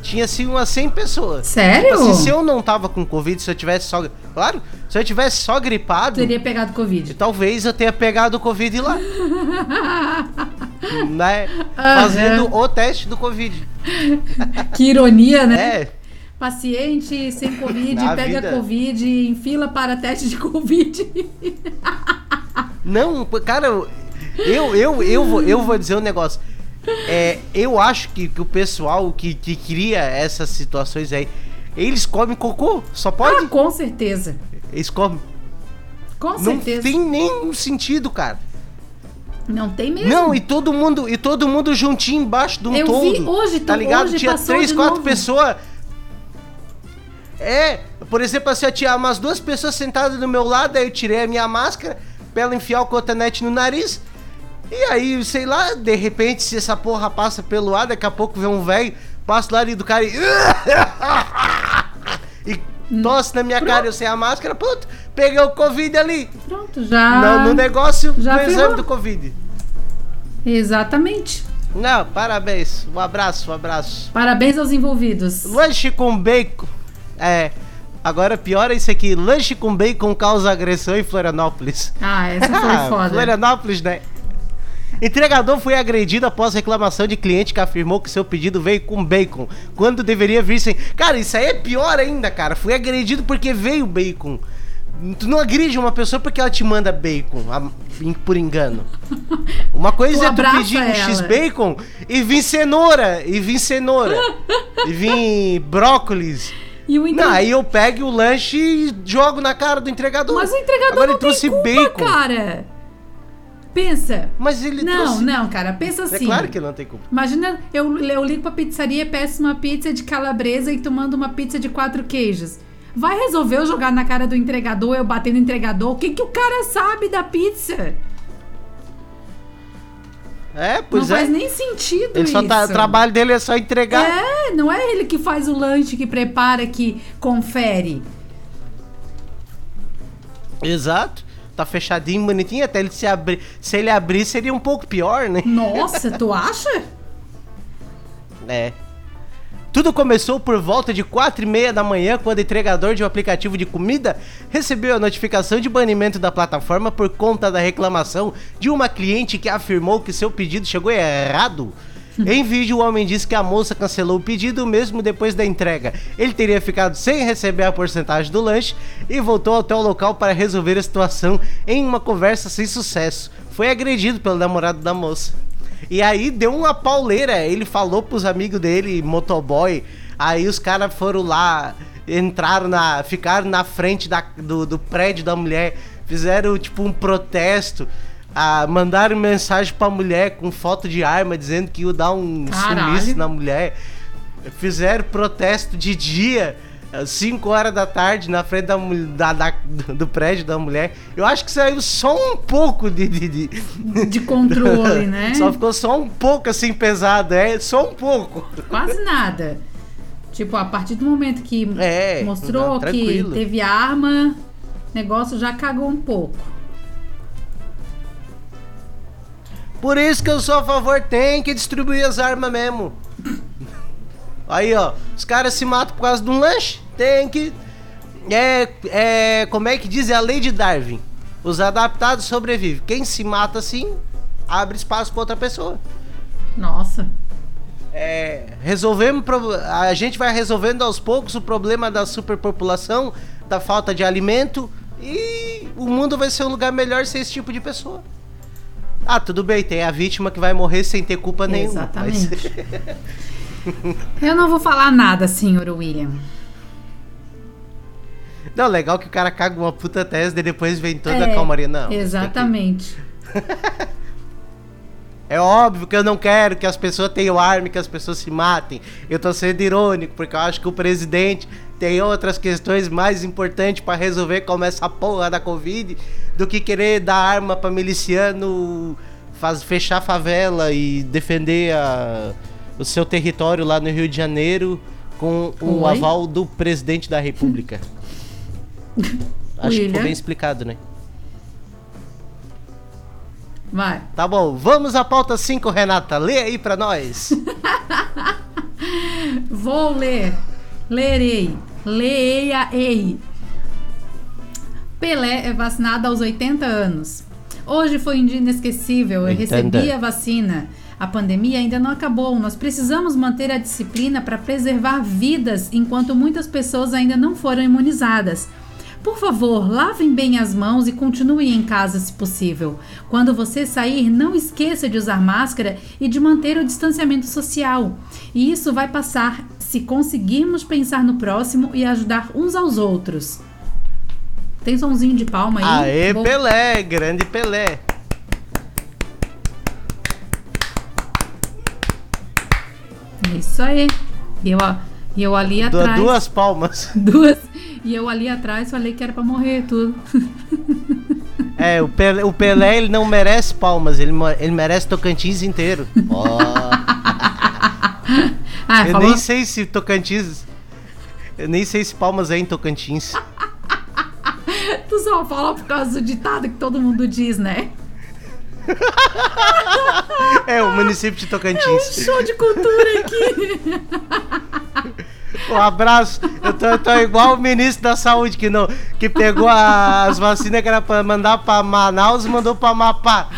tinha assim umas 100 pessoas. Sério? Tipo assim, se eu não tava com Covid, se eu tivesse só. Claro, se eu tivesse só gripado. Teria pegado Covid. Talvez eu tenha pegado Covid lá. né? Uhum. Fazendo o teste do Covid. que ironia, né? É. Paciente sem Covid, Na pega vida. Covid, em fila para teste de Covid. Não, cara, eu, eu, eu, vou, eu vou dizer um negócio. É, eu acho que, que o pessoal que, que cria essas situações aí, eles comem cocô, só pode? Ah, com certeza. Eles comem. Com certeza. Não tem nenhum sentido, cara. Não tem mesmo. Não, e todo mundo, e todo mundo juntinho embaixo de um eu todo. Vi hoje, tá ligado? Hoje Tinha três, quatro pessoas é, por exemplo, assim, eu tinha umas duas pessoas sentadas do meu lado, aí eu tirei a minha máscara pra ela enfiar o cotonete no nariz. E aí, sei lá, de repente, se essa porra passa pelo ar, daqui a pouco vem um velho, passa lá ali do cara e. e tosse na minha Pronto. cara, eu sem a máscara, pronto, peguei o Covid ali. Pronto, já. No, no negócio já do exame do Covid. Exatamente. Não, parabéns. Um abraço, um abraço. Parabéns aos envolvidos. Lanche com bacon. É. Agora pior é isso aqui: lanche com bacon causa agressão em Florianópolis. Ah, essa foi foda. Florianópolis, né? Entregador foi agredido após reclamação de cliente que afirmou que seu pedido veio com bacon, quando deveria vir sem. Cara, isso aí é pior ainda, cara. Fui agredido porque veio bacon. Tu não agride uma pessoa porque ela te manda bacon por engano. Uma coisa é tu pedir um X-bacon e vir cenoura, e vir cenoura, e vir brócolis. E o entre... Não, aí eu pego o lanche e jogo na cara do entregador. Mas o entregador Agora não ele trouxe culpa, bacon. cara. Pensa. Mas ele Não, trouxe... não, cara, pensa é assim. É claro que não tem culpa. Imagina, eu, eu ligo pra pizzaria e peço uma pizza de calabresa e tu manda uma pizza de quatro queijos. Vai resolver eu jogar na cara do entregador, eu bater no entregador? O que, que o cara sabe da pizza? É, pois não é. faz nem sentido ele isso. Só tá, o trabalho dele é só entregar. É, não é ele que faz o lanche, que prepara, que confere. Exato. Tá fechadinho, bonitinho. Até ele se abrir. Se ele abrir, seria um pouco pior, né? Nossa, tu acha? É. Tudo começou por volta de 4 e meia da manhã, quando o entregador de um aplicativo de comida recebeu a notificação de banimento da plataforma por conta da reclamação de uma cliente que afirmou que seu pedido chegou errado. Em vídeo, o homem disse que a moça cancelou o pedido mesmo depois da entrega. Ele teria ficado sem receber a porcentagem do lanche e voltou até o local para resolver a situação em uma conversa sem sucesso. Foi agredido pelo namorado da moça. E aí deu uma pauleira. Ele falou pros amigos dele, motoboy. Aí os caras foram lá, entraram na. ficaram na frente da, do, do prédio da mulher, fizeram tipo um protesto. Ah, mandaram mensagem pra mulher com foto de arma dizendo que ia dar um Caralho. sumiço na mulher. Fizeram protesto de dia 5 horas da tarde na frente da, da, da, do prédio da mulher. Eu acho que saiu só um pouco de. De, de, de controle, né? Só ficou só um pouco assim pesado, é? Só um pouco. Quase nada. Tipo, a partir do momento que é, mostrou não, que teve arma, o negócio já cagou um pouco. Por isso que eu sou a favor, tem que distribuir as armas mesmo. Aí, ó, os caras se matam por causa de um lanche. Tem que. É, é. Como é que diz? É a lei de Darwin. Os adaptados sobrevivem. Quem se mata assim, abre espaço para outra pessoa. Nossa. É, resolvemos. A gente vai resolvendo aos poucos o problema da superpopulação, da falta de alimento. E o mundo vai ser um lugar melhor sem esse tipo de pessoa. Ah, tudo bem, tem a vítima que vai morrer sem ter culpa nenhuma. Exatamente. Mas... Eu não vou falar nada, senhor William. Não, legal que o cara caga uma puta tese e depois vem toda é, a calmaria. Não. Exatamente. é óbvio que eu não quero que as pessoas tenham arma, que as pessoas se matem. Eu tô sendo irônico, porque eu acho que o presidente tem outras questões mais importantes para resolver, como essa porra da Covid, do que querer dar arma pra miliciano faz, fechar favela e defender a o seu território lá no Rio de Janeiro com o Oi? aval do presidente da República. Acho William? que ficou bem explicado, né? Vai. Tá bom, vamos à pauta 5, Renata. Lê aí pra nós. Vou ler. Lerei. Leia-ei. Pelé é vacinado aos 80 anos. Hoje foi um dia inesquecível. Eu recebi a vacina. A pandemia ainda não acabou. Nós precisamos manter a disciplina para preservar vidas enquanto muitas pessoas ainda não foram imunizadas. Por favor, lavem bem as mãos e continuem em casa se possível. Quando você sair, não esqueça de usar máscara e de manter o distanciamento social. E isso vai passar se conseguirmos pensar no próximo e ajudar uns aos outros. Tem somzinho de palma aí? Aê, Vou... Pelé, grande Pelé. Isso aí. E eu, e eu ali atrás. Duas palmas. Duas. E eu ali atrás falei que era pra morrer tudo. É, o Pelé, o Pelé ele não merece palmas, ele, ele merece Tocantins inteiro. Oh. ah, eu falou? nem sei se Tocantins. Eu nem sei se palmas é em Tocantins. tu só fala por causa do ditado que todo mundo diz, né? é, o município de Tocantins. É um show de cultura aqui. Um abraço. Eu tô, eu tô, igual o ministro da saúde que, não, que pegou as vacinas que era pra mandar pra Manaus e mandou pra Amapá.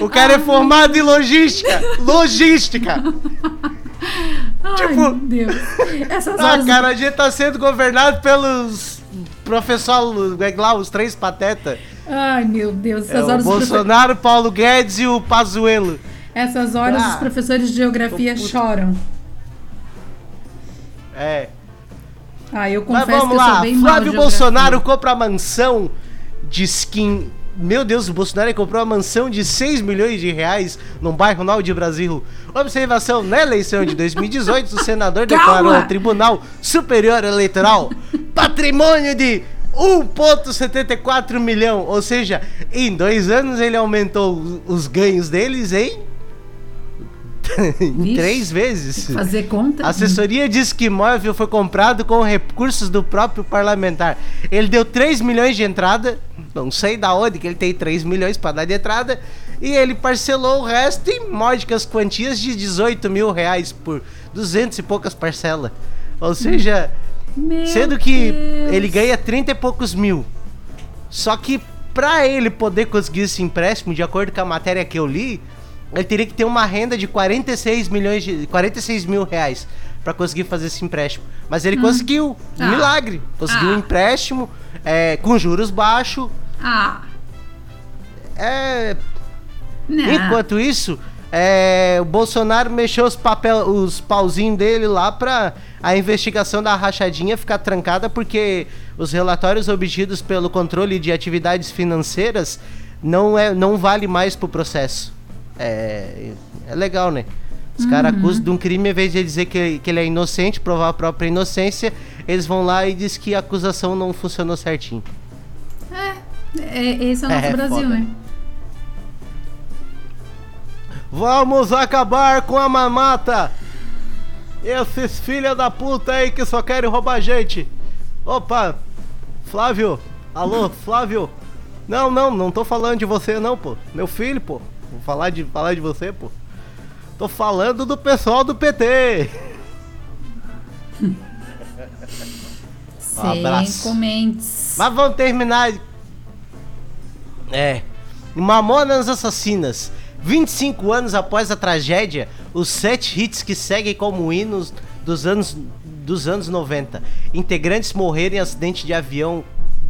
O cara é formado em logística. Logística. Ai, tipo, Deus. Essas ah, cara, a gente tá sendo governado pelos professor lá, os três patetas. Ai, meu Deus. Essas é, horas o Bolsonaro, profe... Paulo Guedes e o Pazuello. Essas horas ah, os professores de geografia choram. É. Ah, eu confesso Mas vamos que lá. Flávio Bolsonaro compra a mansão de skin. Meu Deus, o Bolsonaro comprou uma mansão de 6 milhões de reais num bairro novo de Brasil. Observação: na eleição de 2018, o senador declarou ao Tribunal Superior Eleitoral patrimônio de 1,74 milhão. Ou seja, em dois anos ele aumentou os ganhos deles em três vezes. Fazer conta? A assessoria diz que imóvel foi comprado com recursos do próprio parlamentar. Ele deu 3 milhões de entrada, não sei da onde que ele tem 3 milhões para dar de entrada, e ele parcelou o resto em módicas quantias de 18 mil reais por 200 e poucas parcelas. Ou seja, Meu sendo que Deus. ele ganha 30 e poucos mil. Só que para ele poder conseguir esse empréstimo, de acordo com a matéria que eu li, ele teria que ter uma renda de 46 milhões de 46 mil reais para conseguir fazer esse empréstimo. Mas ele hum. conseguiu, um ah. milagre, conseguiu ah. um empréstimo é, com juros baixos. Ah. É. Não. Enquanto isso, é, o Bolsonaro mexeu os papel, os pauzinhos dele lá para a investigação da rachadinha ficar trancada porque os relatórios obtidos pelo controle de atividades financeiras não é não vale mais pro processo. É, é legal, né? Os uhum. caras acusam de um crime, em vez de dizer que, que ele é inocente, provar a própria inocência, eles vão lá e diz que a acusação não funcionou certinho. É, é esse é o nosso é, Brasil, foda. né? Vamos acabar com a mamata! Esses filha da puta aí que só querem roubar a gente! Opa! Flávio! Alô, Flávio! Não, não, não tô falando de você não, pô. Meu filho, pô. Vou falar de, falar de você, pô. Tô falando do pessoal do PT. Sem um abraço. comentes. Mas vamos terminar. É. Mamonas Assassinas. 25 anos após a tragédia, os sete hits que seguem como hinos dos anos, dos anos 90. Integrantes morreram em acidente de avião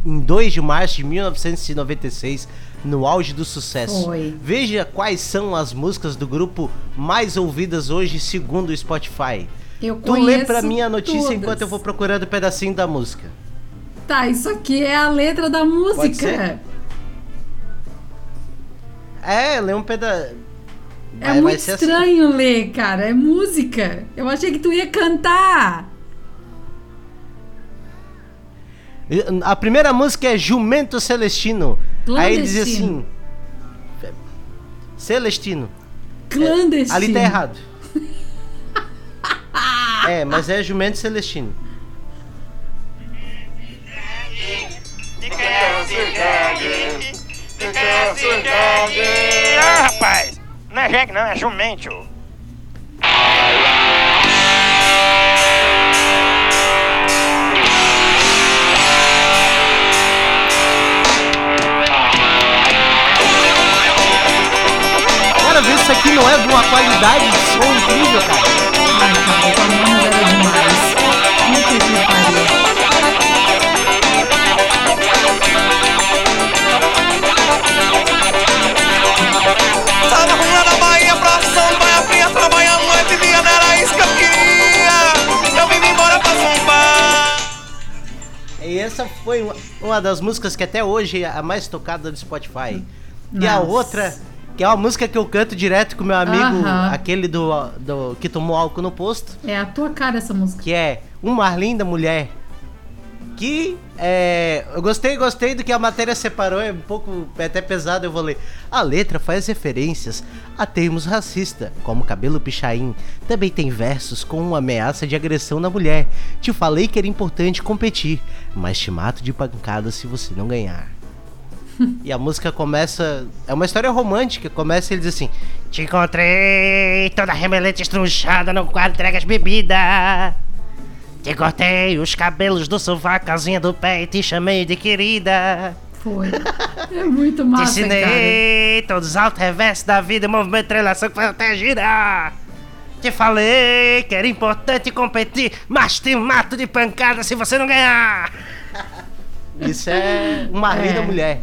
em 2 de março de 1996 no auge do sucesso. Foi. Veja quais são as músicas do grupo mais ouvidas hoje segundo o Spotify. Eu tu lê pra mim a notícia todas. enquanto eu vou procurando o um pedacinho da música. Tá, isso aqui é a letra da música. É, lê um pedaço. É muito assim. estranho assim. ler, cara. É música. Eu achei que tu ia cantar. A primeira música é Jumento Celestino. Aí dizia assim. Celestino. Clandestino. É, ali tá errado. é, mas é jumento celestino. Ah, rapaz, não é jegue não, é jumento. Uma qualidade de som incrível, cara. Ai, cara, mão era demais. Puta que pariu. Tá na rua da Bahia, do Bahia Fria, trabalhando noite e dia, não era isso que eu queria. Eu vim embora pra zombar. E essa foi uma das músicas que até hoje é a mais tocada do Spotify. Nossa. E a outra que é uma música que eu canto direto com meu amigo, aquele do, do que tomou álcool no posto. É a tua cara essa música. Que é Uma Linda Mulher. Que é, eu gostei, gostei do que a matéria separou, é um pouco é até pesado, eu vou ler. A letra faz referências a termos racista, como cabelo pichain. Também tem versos com uma ameaça de agressão na mulher. Te falei que era importante competir, mas te mato de pancada se você não ganhar. e a música começa. É uma história romântica. Começa e ele diz assim: Te encontrei toda remelente estrunchada no quadro entrega as bebidas. Te cortei os cabelos do sovaco, casinha do pé e te chamei de querida. Foi. É muito massa, Te ensinei cara. todos os altos reversos da vida, movimento de relação que foi até girar. Te falei que era importante competir, mas te mato de pancada se você não ganhar. Isso é uma é. da mulher.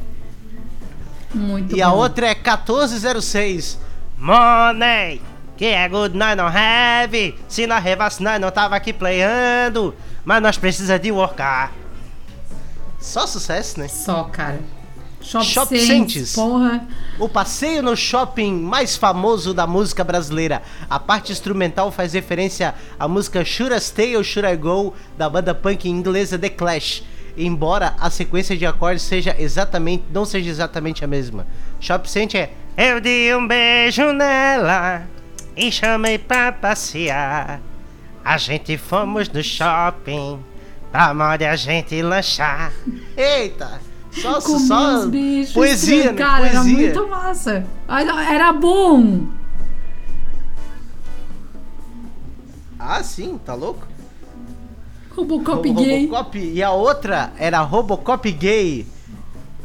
Muito E bom. a outra é 1406. Money! Que é good, nós não have. Se nós revasse, nós não tava aqui playando. Mas nós precisa de workar. Só sucesso, né? Só, cara. Shop, Shop Saints, Saints. Porra. O passeio no shopping mais famoso da música brasileira. A parte instrumental faz referência à música Should I Stay or Should I Go da banda punk inglesa The Clash. Embora a sequência de acordes seja exatamente, não seja exatamente a mesma. Shop Saint é Eu dei um beijo nela e chamei pra passear. A gente fomos no shopping pra moda a gente lanchar. Eita! Só, Comi só os bichos, poesia, né? Cara, era Poesia. muito massa. Era bom. Ah, sim, tá louco? Robocop Ro- gay. Robocop. E a outra era Robocop gay.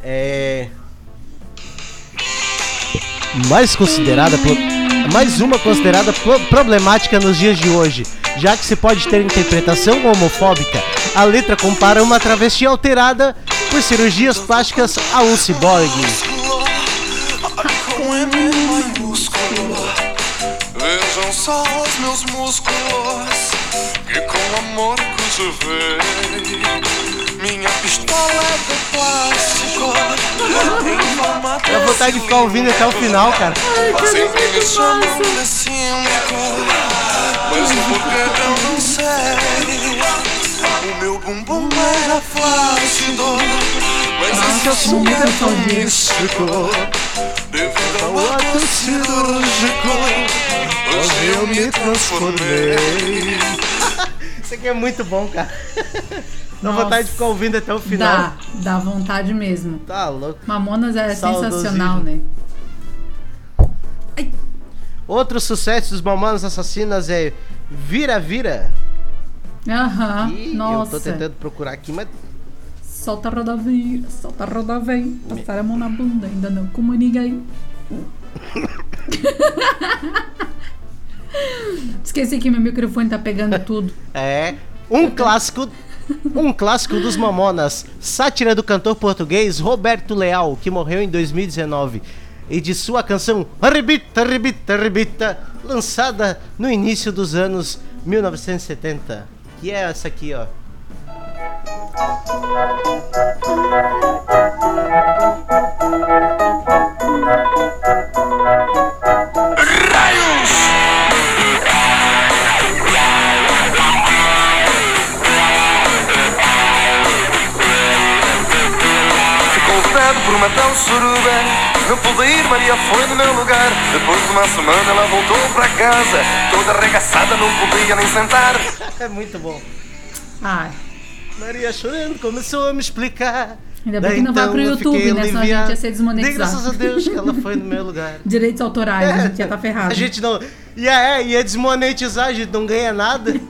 É. Mais considerada. pro- Mais uma considerada pro- problemática nos dias de hoje, já que se pode ter interpretação homofóbica. A letra compara uma travesti alterada por cirurgias plásticas a um ciborgue. Vejam só os meus músculos Que com amor cultivei Minha pistola é de plástico. Dá vontade de ficar ouvindo até o final, cara. Sempre me chamam de cínico Mas o porquê eu não sei? O meu bumbum era flácido Mas esse assunto é tão místico. Devido ao ato cirúrgico Hoje eu me transformei Isso aqui é muito bom, cara. Dá Nossa. vontade de ficar ouvindo até o final. Dá, dá vontade mesmo. Tá louco. Mamonas é Saudosismo. sensacional, né? Outro sucesso dos Mamonas Assassinas é Vira Vira. Aham, nossa. eu tô tentando procurar aqui, mas Solta a rodovia, solta a rodovia. Passar a mão na bunda, ainda não comuniquei. Esqueci que meu microfone tá pegando tudo. é um clássico, um clássico dos Mamonas, sátira do cantor português Roberto Leal, que morreu em 2019, e de sua canção Arrebita, Arrebita, Arrebita, lançada no início dos anos 1970, que é essa aqui, ó. Tal suruba Não pude ir, Maria foi no meu lugar Depois de uma semana ela voltou para casa Toda arregaçada, não podia nem sentar É muito bom. Ai, Maria chorando começou a me explicar. Ainda bem Daí que não vai então pro eu YouTube, né? Senão a aliviado. gente ia ser desmonetizado. Dei graças a Deus que ela foi no meu lugar. direitos autorais, a gente ia tá ferrado. A gente não. Ia, é, ia desmonetizar, a gente não ganha nada.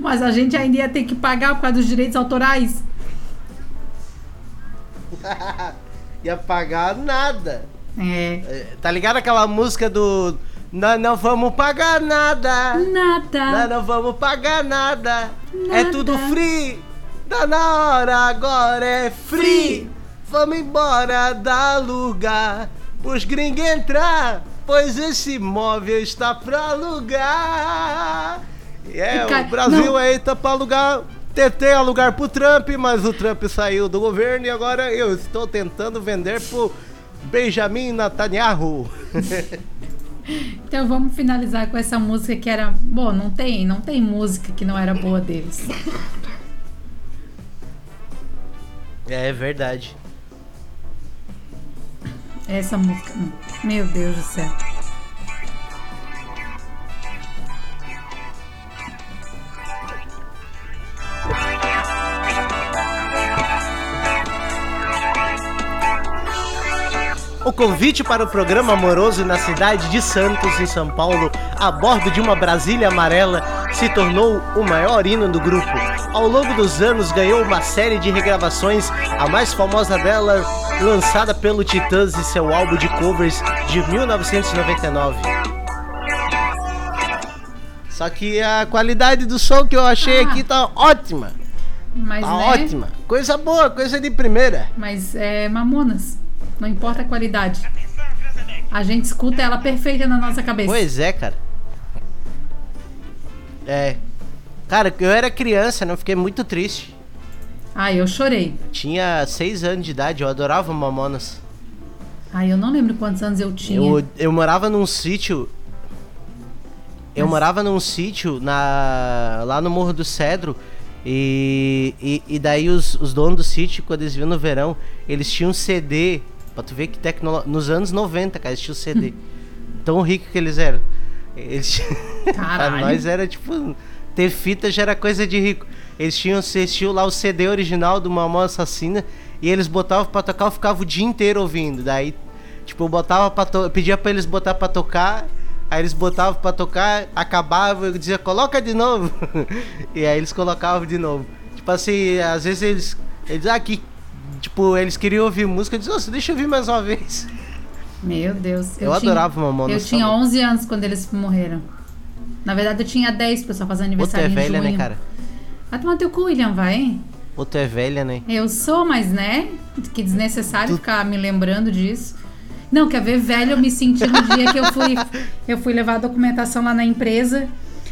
Mas a gente ainda ia ter que pagar por causa dos direitos autorais. ia pagar nada. É. É, Tá ligado aquela música do. Nós não vamos pagar nada. Nós Nada. não vamos pagar nada. É Nada. tudo free. Tá na hora, agora é free. Free. Vamos embora da lugar. Os gringos entrar. Pois esse imóvel está pra alugar. É, cai- o Brasil não. aí tá pra alugar. Tentei alugar pro Trump, mas o Trump saiu do governo e agora eu estou tentando vender pro Benjamin Netanyahu. Então vamos finalizar com essa música que era. Bom, não tem, não tem música que não era boa deles. É verdade. Essa música. Meu Deus do céu. O convite para o programa amoroso na cidade de Santos, em São Paulo, a bordo de uma Brasília amarela, se tornou o maior hino do grupo. Ao longo dos anos, ganhou uma série de regravações, a mais famosa delas lançada pelo Titãs em seu álbum de covers de 1999. Só que a qualidade do som que eu achei aqui tá ótima. Mas, Tá né? ótima. Coisa boa, coisa de primeira. Mas é Mamonas. Não importa a qualidade. A gente escuta ela perfeita na nossa cabeça. Pois é, cara. É. Cara, eu era criança, né? Eu fiquei muito triste. Ai, eu chorei. Tinha seis anos de idade, eu adorava Mamonas. Ai, eu não lembro quantos anos eu tinha. Eu, eu morava num sítio. Eu Mas- morava num sítio na, lá no Morro do Cedro. E, e, e daí os, os donos do sítio, quando eles vinham no verão, eles tinham CD. Pra tu ver que tecnologia. Nos anos 90, cara, eles tinham CD. Tão rico que eles eram. Eles pra nós era tipo. Ter fita já era coisa de rico. Eles tinham, tinham lá o CD original do Mamão Assassina. E eles botavam pra tocar, eu ficava o dia inteiro ouvindo. Daí, tipo, eu botava pra to... eu pedia pra eles botar pra tocar. Aí eles botavam pra tocar, acabava, eu dizia, coloca de novo. e aí eles colocavam de novo. Tipo assim, às vezes eles. Eles aqui. Tipo, eles queriam ouvir música, eu dizia, "Nossa, deixa eu ouvir mais uma vez. Meu Deus. Eu adorava Mamonas Eu tinha também. 11 anos quando eles morreram. Na verdade, eu tinha 10, pessoal, fazendo Ou tu aniversário é velha, junho. né, cara? Vai tomar teu cu, William, vai. Ou tu é velha, né? Eu sou, mas né? Que desnecessário ficar me lembrando disso. Não, quer ver velho eu me senti no dia que eu fui, eu fui levar a documentação lá na empresa.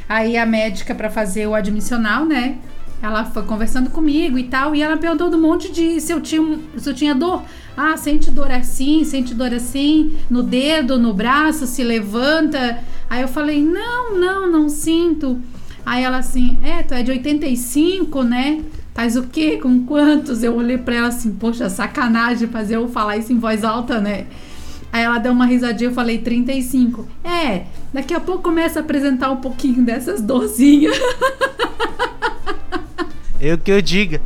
Aí a médica para fazer o admissional, né? Ela foi conversando comigo e tal, e ela perguntou de um monte de se eu tinha, se eu tinha dor. Ah, sente dor assim, sente dor assim, no dedo, no braço, se levanta. Aí eu falei: "Não, não, não sinto". Aí ela assim: "É, tu é de 85, né? Faz o quê? Com quantos?" Eu olhei pra ela assim: "Poxa, sacanagem fazer eu falar isso em voz alta, né?" Aí ela deu uma risadinha, eu falei 35. É, daqui a pouco começa a apresentar um pouquinho dessas dorzinhas. Eu que eu diga.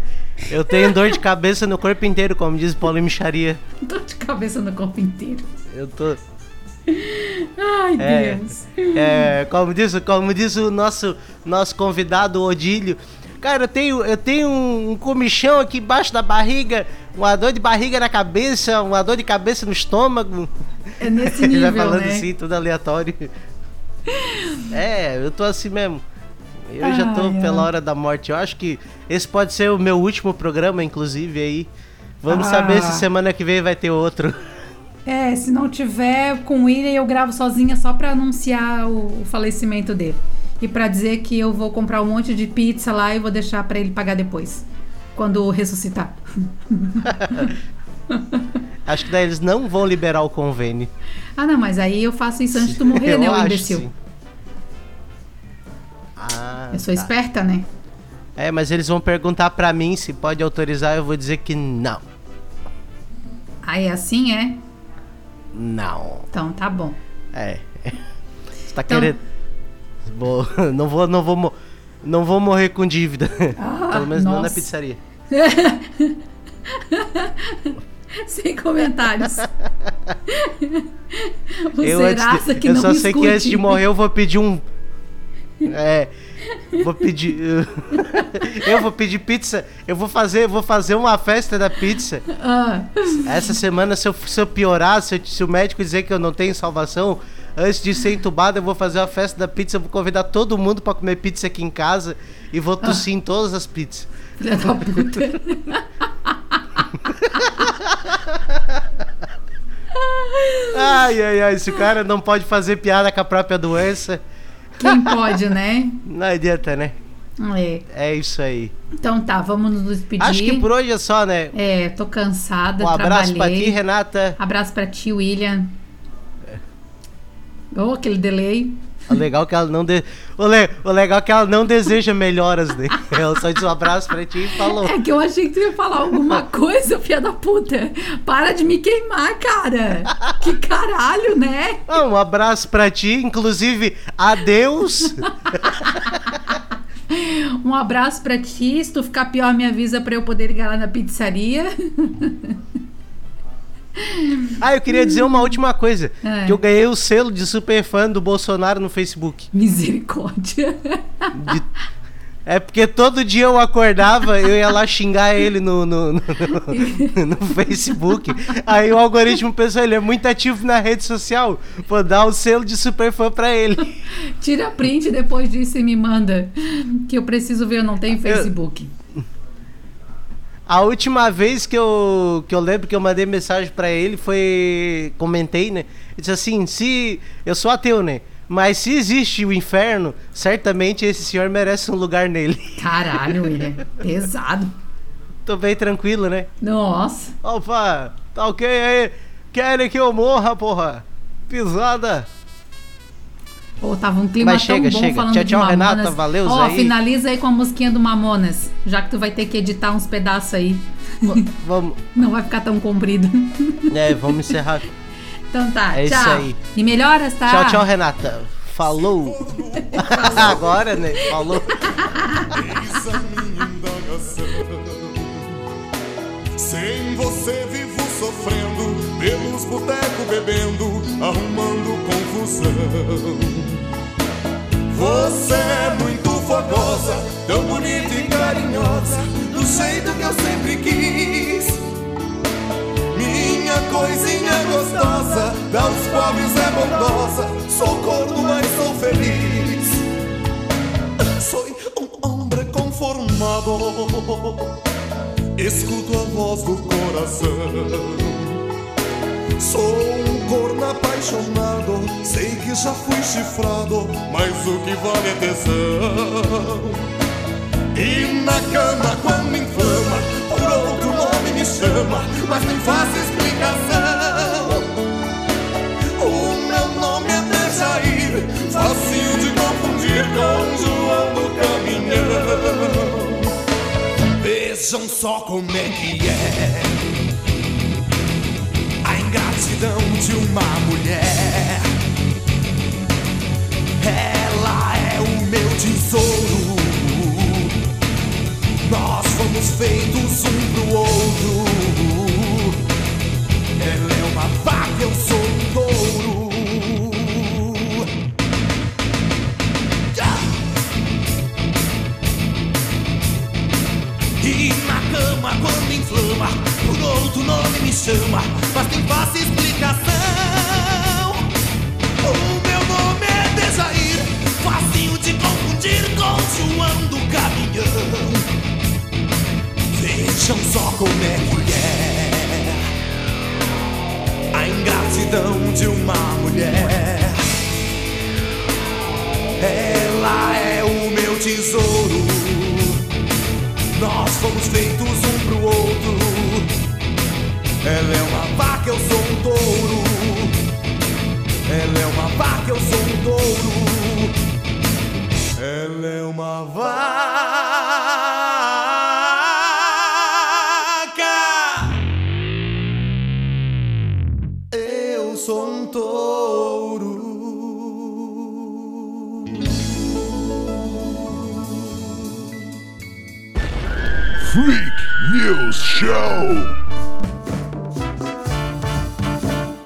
Eu tenho dor de cabeça no corpo inteiro, como diz Paulo Micharia. Dor de cabeça no corpo inteiro. Eu tô. Ai, É. Deus. É, como diz, como diz o nosso, nosso convidado Odílio. Cara, eu tenho, eu tenho um, comichão aqui embaixo da barriga, uma dor de barriga na cabeça, uma dor de cabeça no estômago. É nesse Ele vai nível, falando né? assim, tudo aleatório. É, eu tô assim mesmo. Eu já tô Ai, pela ai. hora da morte. Eu acho que esse pode ser o meu último programa, inclusive, aí. Vamos Ah. saber se semana que vem vai ter outro. É, se não tiver com o William, eu gravo sozinha só pra anunciar o, o falecimento dele. E pra dizer que eu vou comprar um monte de pizza lá e vou deixar pra ele pagar depois. Quando ressuscitar. Acho que daí eles não vão liberar o convênio. Ah, não, mas aí eu faço isso antes de tu morrer, Eu né, o imbecil? sim. Ah, Eu sou tá. esperta, né? É, mas eles vão perguntar pra mim se pode autorizar, eu vou dizer que não. Aí assim é? Não. Então tá bom. É. Você tá Então- querendo. Vou, não vou, não vou, não vou morrer com dívida. Pelo menos não na nossa. pizzaria. Sem comentários. o Eu, Serasa de- que eu não só sei que escute. antes de morrer eu vou pedir um. É. Vou pedir. eu vou pedir pizza. Eu vou fazer, vou fazer uma festa da pizza. Ah, Essa semana, se eu, se eu piorar, se, eu- se o médico dizer que eu não tenho salvação, antes de ser entubado, eu vou fazer uma festa da pizza. Eu vou convidar todo mundo pra comer pizza aqui em casa e vou tossir em todas as pizzas. filha da puta. Ai, ai, ai, esse cara não pode fazer piada com a própria doença. Quem pode, né? Não adianta, né? É. É isso aí. Então tá, vamos nos despedir. Acho que por hoje é só, né? É, tô cansada, Um abraço pra trabalhei. ti, Renata. Abraço pra ti, William. Oh, aquele delay. O legal é que ela não de... o, le... o legal é que ela não deseja melhoras, né? Ela só diz um abraço pra ti e falou. É que eu achei que tu ia falar alguma coisa, filha da puta. Para de me queimar, cara. Que caralho, né? Ah, um abraço pra ti, inclusive, adeus. Um abraço pra ti. Se tu ficar pior, me avisa pra eu poder ligar lá na pizzaria. Ah, eu queria dizer uma última coisa. É. Que eu ganhei o selo de super fã do Bolsonaro no Facebook. Misericórdia. De- É porque todo dia eu acordava, eu ia lá xingar ele no, no, no, no- no Facebook. Aí o algoritmo pensou, ele é muito ativo na rede social. Vou dar o selo de super fã pra ele. Tira print depois disso e me manda. Que eu preciso ver, eu não tenho Facebook. A última vez que eu, que eu lembro que eu mandei mensagem para ele foi. Comentei, né? Ele disse assim: se. Eu sou ateu, né? Mas se existe o inferno, certamente esse senhor merece um lugar nele. Caralho, William. Pesado. Tô bem tranquilo, né? Nossa. Opa, tá ok aí? Querem que eu morra, porra? Pisada. Pô, tava um clima Mas tão chega, bom chega. falando Tchau, de tchau, Mamonas. Renata, valeu, Ó, Zé. finaliza aí com a musiquinha do Mamonas, já que tu vai ter que editar uns pedaços aí. Vamos. Não vai ficar tão comprido. É, vamos encerrar. Então tá, É tchau. isso aí. E melhoras, tá? Tchau, tchau, Renata. Falou. Agora, né? Falou. Eis a minha indagação. Sem você vivo sofrendo, pelos botecos bebendo, arrumando confusão. Você é muito fogosa, tão bonita e carinhosa, do jeito que eu sempre quis. Minha coisinha gostosa, dá os pobres é bondosa, sou corno, mas sou feliz. Sou um homem conformado, escuto a voz do coração. Sou um corno apaixonado, sei que já fui chifrado, mas o que vale é tesão. E na cama quando inflama, por outro nome me chama, mas nem faço explicação. O meu nome é Dejair, facinho de confundir com João do Caminhão. Vejam só como é que é ingratidão de uma mulher. Ela é o meu tesouro. Nós fomos feitos um pro outro. Por outro nome me chama, mas tem fácil explicação. O meu nome é Dejair, facinho de confundir com João do Caminhão. Vejam só como é é a ingratidão de uma mulher. Ela é o meu tesouro. Nós fomos feitos um pro outro. Ela é uma vaca, eu sou um touro. Ela é uma vaca, eu sou um touro. Ela é uma vaca. Eu sou um touro. Freak News Show.